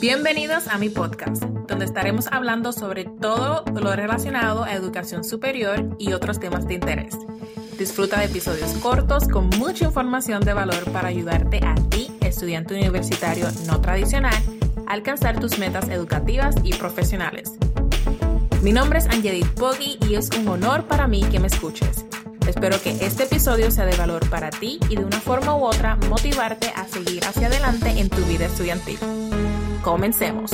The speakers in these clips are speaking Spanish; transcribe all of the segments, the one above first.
Bienvenidos a mi podcast, donde estaremos hablando sobre todo lo relacionado a educación superior y otros temas de interés. Disfruta de episodios cortos con mucha información de valor para ayudarte a ti, estudiante universitario no tradicional, a alcanzar tus metas educativas y profesionales. Mi nombre es Angelique Poggi y es un honor para mí que me escuches. Espero que este episodio sea de valor para ti y de una forma u otra motivarte a seguir hacia adelante en tu vida estudiantil. Comencemos.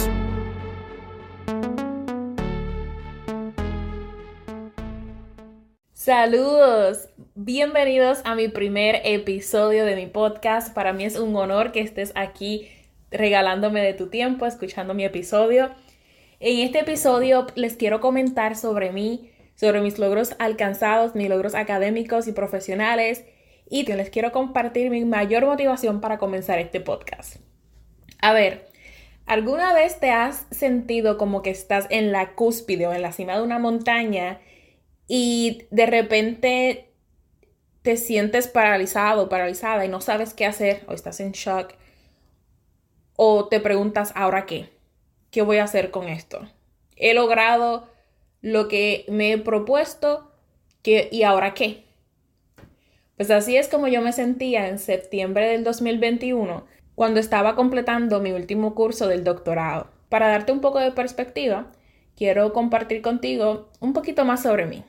Saludos, bienvenidos a mi primer episodio de mi podcast. Para mí es un honor que estés aquí regalándome de tu tiempo, escuchando mi episodio. En este episodio les quiero comentar sobre mí, sobre mis logros alcanzados, mis logros académicos y profesionales y les quiero compartir mi mayor motivación para comenzar este podcast. A ver, ¿Alguna vez te has sentido como que estás en la cúspide o en la cima de una montaña y de repente te sientes paralizado, paralizada y no sabes qué hacer o estás en shock o te preguntas, ¿ahora qué? ¿Qué voy a hacer con esto? He logrado lo que me he propuesto ¿y ahora qué? Pues así es como yo me sentía en septiembre del 2021 cuando estaba completando mi último curso del doctorado. Para darte un poco de perspectiva, quiero compartir contigo un poquito más sobre mí.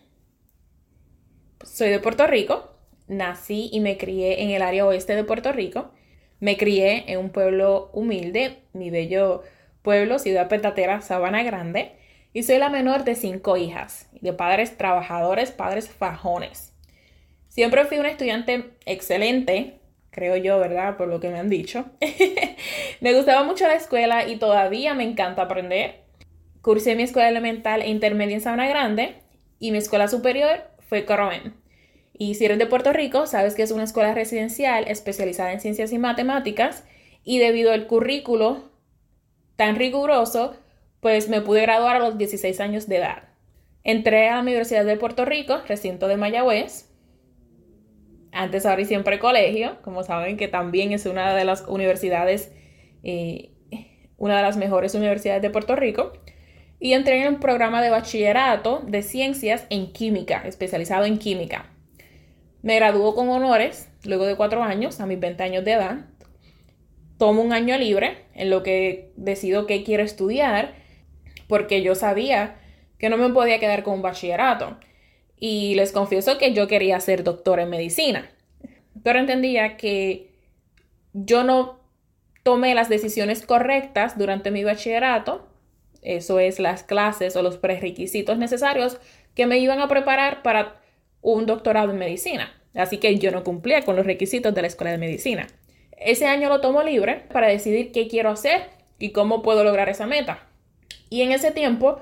Soy de Puerto Rico, nací y me crié en el área oeste de Puerto Rico. Me crié en un pueblo humilde, mi bello pueblo, ciudad petatera, Sabana Grande, y soy la menor de cinco hijas, de padres trabajadores, padres fajones. Siempre fui una estudiante excelente, creo yo, ¿verdad? Por lo que me han dicho. me gustaba mucho la escuela y todavía me encanta aprender. Cursé mi escuela elemental e intermedia en Sabana Grande y mi escuela superior fue Coromen. Y si eres de Puerto Rico, sabes que es una escuela residencial especializada en ciencias y matemáticas y debido al currículo tan riguroso, pues me pude graduar a los 16 años de edad. Entré a la Universidad de Puerto Rico, recinto de Mayagüez, antes, ahora y siempre colegio, como saben que también es una de las universidades, eh, una de las mejores universidades de Puerto Rico. Y entré en un programa de bachillerato de ciencias en química, especializado en química. Me graduó con honores luego de cuatro años, a mis 20 años de edad. Tomo un año libre en lo que decido qué quiero estudiar, porque yo sabía que no me podía quedar con un bachillerato y les confieso que yo quería ser doctora en medicina, pero entendía que yo no tomé las decisiones correctas durante mi bachillerato, eso es las clases o los prerequisitos necesarios que me iban a preparar para un doctorado en medicina. Así que yo no cumplía con los requisitos de la escuela de medicina. Ese año lo tomo libre para decidir qué quiero hacer y cómo puedo lograr esa meta. Y en ese tiempo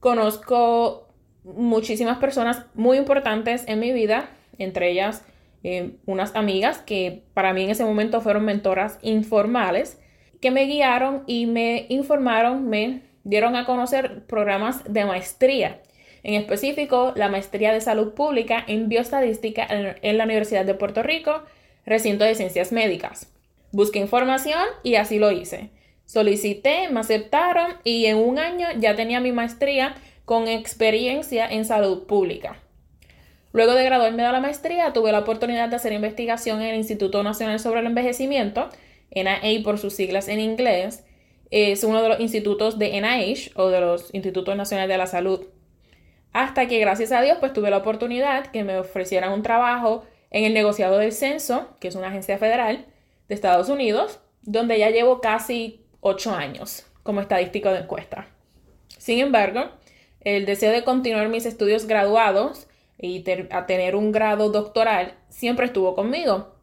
conozco muchísimas personas muy importantes en mi vida, entre ellas eh, unas amigas que para mí en ese momento fueron mentoras informales, que me guiaron y me informaron, me dieron a conocer programas de maestría. En específico, la maestría de salud pública en bioestadística en la Universidad de Puerto Rico, recinto de ciencias médicas. Busqué información y así lo hice. Solicité, me aceptaron y en un año ya tenía mi maestría con experiencia en salud pública. Luego de graduarme de la maestría, tuve la oportunidad de hacer investigación en el Instituto Nacional sobre el Envejecimiento, NIH por sus siglas en inglés. Es uno de los institutos de NIH o de los Institutos Nacionales de la Salud. Hasta que, gracias a Dios, pues tuve la oportunidad que me ofrecieran un trabajo en el negociado del censo, que es una agencia federal de Estados Unidos, donde ya llevo casi ocho años como estadístico de encuesta. Sin embargo, el deseo de continuar mis estudios graduados y a tener un grado doctoral siempre estuvo conmigo.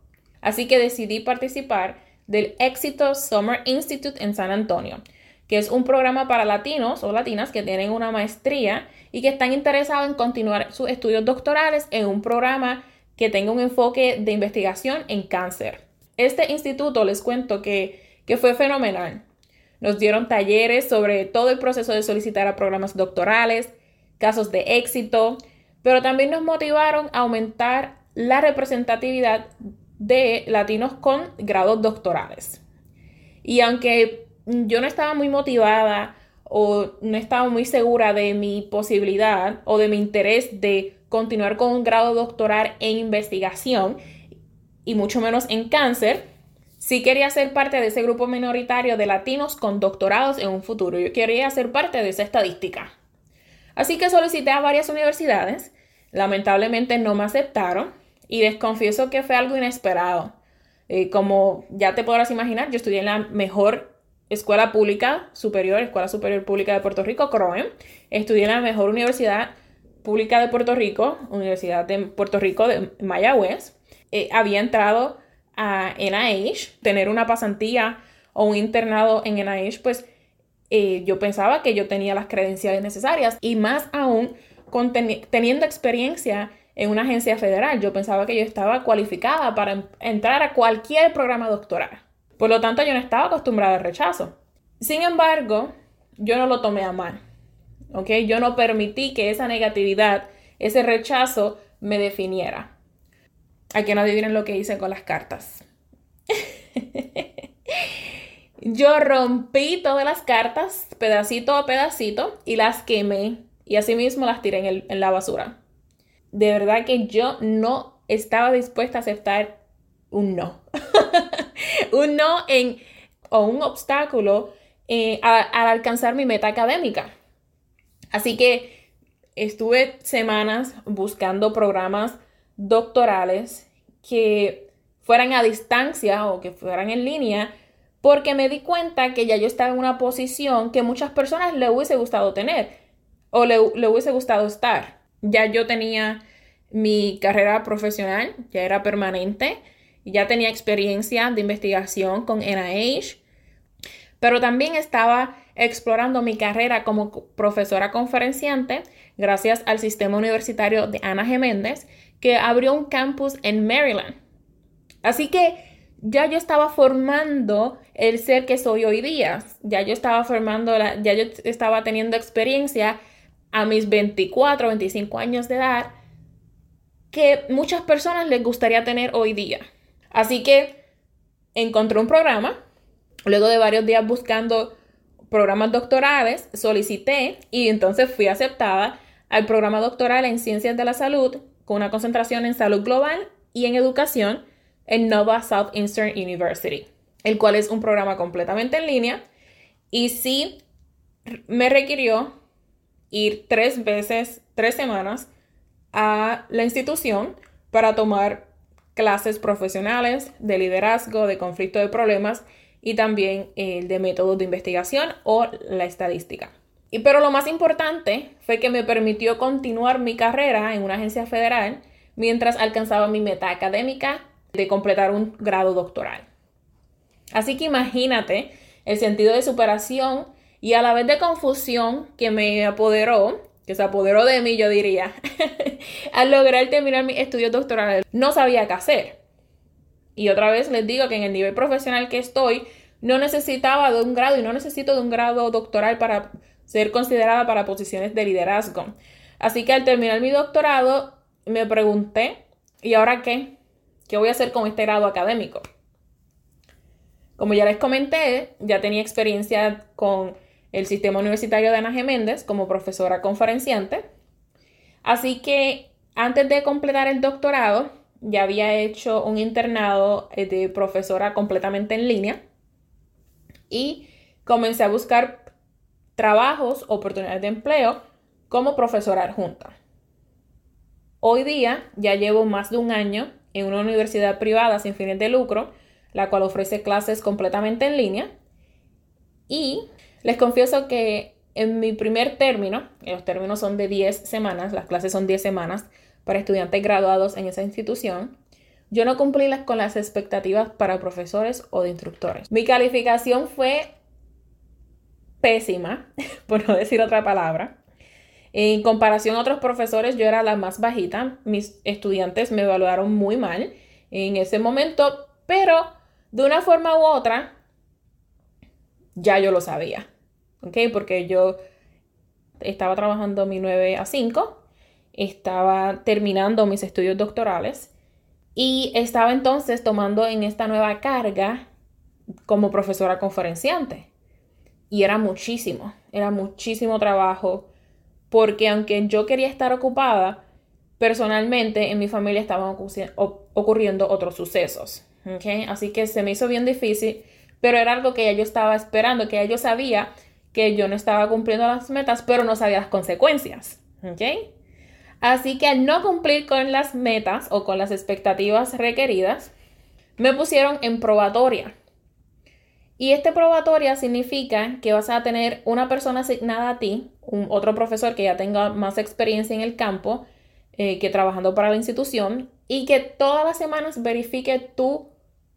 Así que decidí participar del Éxito Summer Institute en San Antonio, que es un programa para latinos o latinas que tienen una maestría y que están interesados en continuar sus estudios doctorales en un programa que tenga un enfoque de investigación en cáncer. Este instituto les cuento que, que fue fenomenal. Nos dieron talleres sobre todo el proceso de solicitar a programas doctorales, casos de éxito, pero también nos motivaron a aumentar la representatividad de latinos con grados doctorales. Y aunque yo no estaba muy motivada o no estaba muy segura de mi posibilidad o de mi interés de continuar con un grado doctoral en investigación y mucho menos en cáncer, sí quería ser parte de ese grupo minoritario de latinos con doctorados en un futuro. Yo quería ser parte de esa estadística. Así que solicité a varias universidades. Lamentablemente no me aceptaron y desconfieso que fue algo inesperado. Eh, como ya te podrás imaginar, yo estudié en la mejor escuela pública superior, Escuela Superior Pública de Puerto Rico, CROEM. Estudié en la mejor universidad pública de Puerto Rico, Universidad de Puerto Rico de Mayagüez. Eh, había entrado a NIH, tener una pasantía o un internado en NIH, pues eh, yo pensaba que yo tenía las credenciales necesarias y más aún teniendo experiencia en una agencia federal, yo pensaba que yo estaba cualificada para entrar a cualquier programa doctoral. Por lo tanto, yo no estaba acostumbrada al rechazo. Sin embargo, yo no lo tomé a mal. ¿Ok? Yo no permití que esa negatividad, ese rechazo me definiera. A que no adivinen lo que hice con las cartas. yo rompí todas las cartas, pedacito a pedacito, y las quemé. Y así mismo las tiré en, en la basura. De verdad que yo no estaba dispuesta a aceptar un no. un no en, o un obstáculo eh, al alcanzar mi meta académica. Así que estuve semanas buscando programas doctorales que fueran a distancia o que fueran en línea porque me di cuenta que ya yo estaba en una posición que muchas personas le hubiese gustado tener o le, hubiese gustado estar. Ya yo tenía mi carrera profesional, ya era permanente, ya tenía experiencia de investigación con NIH, pero también estaba explorando mi carrera como profesora conferenciante gracias al sistema universitario de Ana Geméndez, que abrió un campus en Maryland. Así que ya yo estaba formando el ser que soy hoy día, ya yo estaba formando, ya yo estaba teniendo experiencia a mis 24, 25 años de edad que muchas personas les gustaría tener hoy día. Así que encontré un programa, luego de varios días buscando programas doctorales, solicité y entonces fui aceptada al programa doctoral en Ciencias de la Salud con una concentración en salud global y en educación en Nova Southeastern University, el cual es un programa completamente en línea y sí me requirió ir tres veces, tres semanas a la institución para tomar clases profesionales de liderazgo, de conflicto de problemas y también el de métodos de investigación o la estadística. Y, pero lo más importante fue que me permitió continuar mi carrera en una agencia federal mientras alcanzaba mi meta académica de completar un grado doctoral. Así que imagínate el sentido de superación y a la vez de confusión que me apoderó que se apoderó de mí, yo diría, al lograr terminar mis estudios doctorales, no sabía qué hacer. Y otra vez les digo que en el nivel profesional que estoy, no necesitaba de un grado y no necesito de un grado doctoral para ser considerada para posiciones de liderazgo. Así que al terminar mi doctorado, me pregunté, ¿y ahora qué? ¿Qué voy a hacer con este grado académico? Como ya les comenté, ya tenía experiencia con el sistema universitario de Ana Geméndez como profesora conferenciante. Así que antes de completar el doctorado, ya había hecho un internado eh, de profesora completamente en línea y comencé a buscar trabajos, oportunidades de empleo como profesora adjunta. Hoy día ya llevo más de un año en una universidad privada sin fines de lucro, la cual ofrece clases completamente en línea y les confieso que en mi primer término, los términos son de 10 semanas, las clases son 10 semanas para estudiantes graduados en esa institución, yo no cumplí con las expectativas para profesores o de instructores. Mi calificación fue pésima, por no decir otra palabra. En comparación a otros profesores, yo era la más bajita. Mis estudiantes me evaluaron muy mal en ese momento, pero de una forma u otra, ya yo lo sabía. ¿Ok? Porque yo estaba trabajando mi 9 a 5, estaba terminando mis estudios doctorales y estaba entonces tomando en esta nueva carga como profesora conferenciante. Y era muchísimo, era muchísimo trabajo, porque aunque yo quería estar ocupada, personalmente en mi familia estaban ocurriendo otros sucesos. ¿okay? Así que se me hizo bien difícil, pero era algo que ya yo estaba esperando, que ya yo sabía que yo no estaba cumpliendo las metas, pero no sabía las consecuencias. ¿okay? Así que al no cumplir con las metas o con las expectativas requeridas, me pusieron en probatoria. Y este probatoria significa que vas a tener una persona asignada a ti, un, otro profesor que ya tenga más experiencia en el campo eh, que trabajando para la institución, y que todas las semanas verifique tu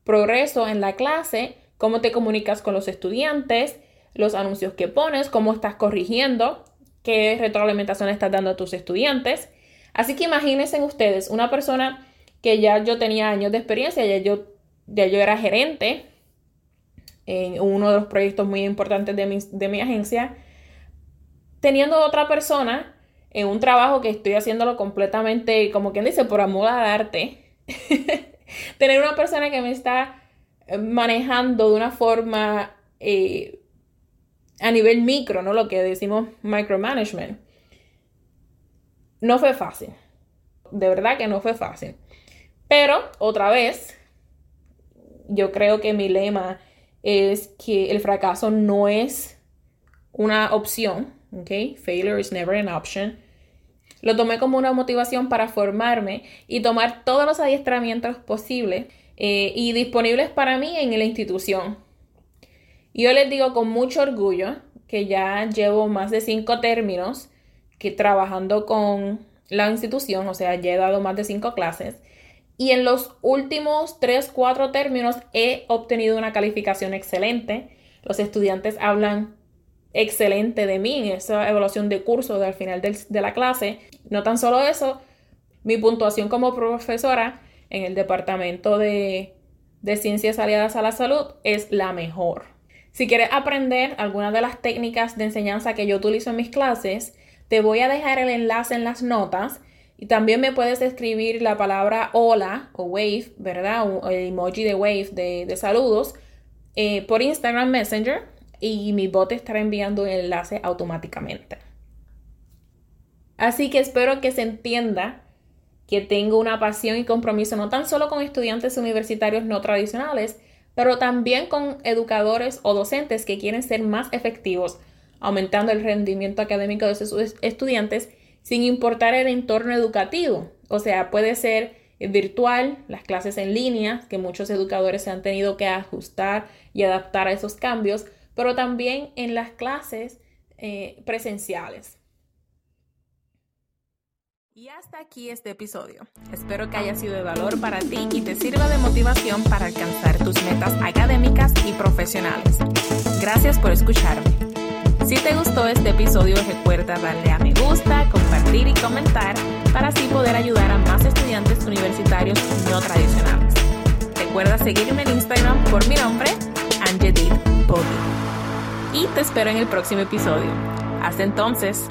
progreso en la clase, cómo te comunicas con los estudiantes, los anuncios que pones, cómo estás corrigiendo, qué retroalimentación estás dando a tus estudiantes. Así que imagínense ustedes, una persona que ya yo tenía años de experiencia, ya yo, ya yo era gerente en uno de los proyectos muy importantes de mi, de mi agencia, teniendo otra persona en un trabajo que estoy haciéndolo completamente, como quien dice, por amor al arte, tener una persona que me está manejando de una forma eh, a nivel micro, ¿no? Lo que decimos micromanagement. No fue fácil. De verdad que no fue fácil. Pero, otra vez, yo creo que mi lema es que el fracaso no es una opción, ¿ok? Failure is never an option. Lo tomé como una motivación para formarme y tomar todos los adiestramientos posibles eh, y disponibles para mí en la institución. Yo les digo con mucho orgullo que ya llevo más de cinco términos que trabajando con la institución, o sea, ya he dado más de cinco clases y en los últimos 3, 4 términos he obtenido una calificación excelente. Los estudiantes hablan excelente de mí en esa evaluación de curso al final de la clase. No tan solo eso, mi puntuación como profesora en el Departamento de, de Ciencias Aliadas a la Salud es la mejor. Si quieres aprender algunas de las técnicas de enseñanza que yo utilizo en mis clases, te voy a dejar el enlace en las notas y también me puedes escribir la palabra hola o wave, ¿verdad? el emoji de wave de, saludos eh, por Instagram Messenger y mi bot estará enviando el enlace automáticamente. Así que espero que se entienda que tengo una pasión y compromiso no tan solo con estudiantes universitarios no tradicionales, pero también con educadores o docentes que quieren ser más efectivos, aumentando el rendimiento académico de sus estudiantes sin importar el entorno educativo. O sea, puede ser virtual, las clases en línea, que muchos educadores se han tenido que ajustar y adaptar a esos cambios, pero también en las clases eh, presenciales. Y hasta aquí este episodio. Espero que haya sido de valor para ti y te sirva de motivación para alcanzar tus metas académicas y profesionales. Gracias por escucharme. Si te gustó este episodio, recuerda darle a me gusta, y comentar para así poder ayudar a más estudiantes universitarios no tradicionales. Recuerda seguirme en Instagram por mi nombre, Angeline Poggi. Y te espero en el próximo episodio. Hasta entonces.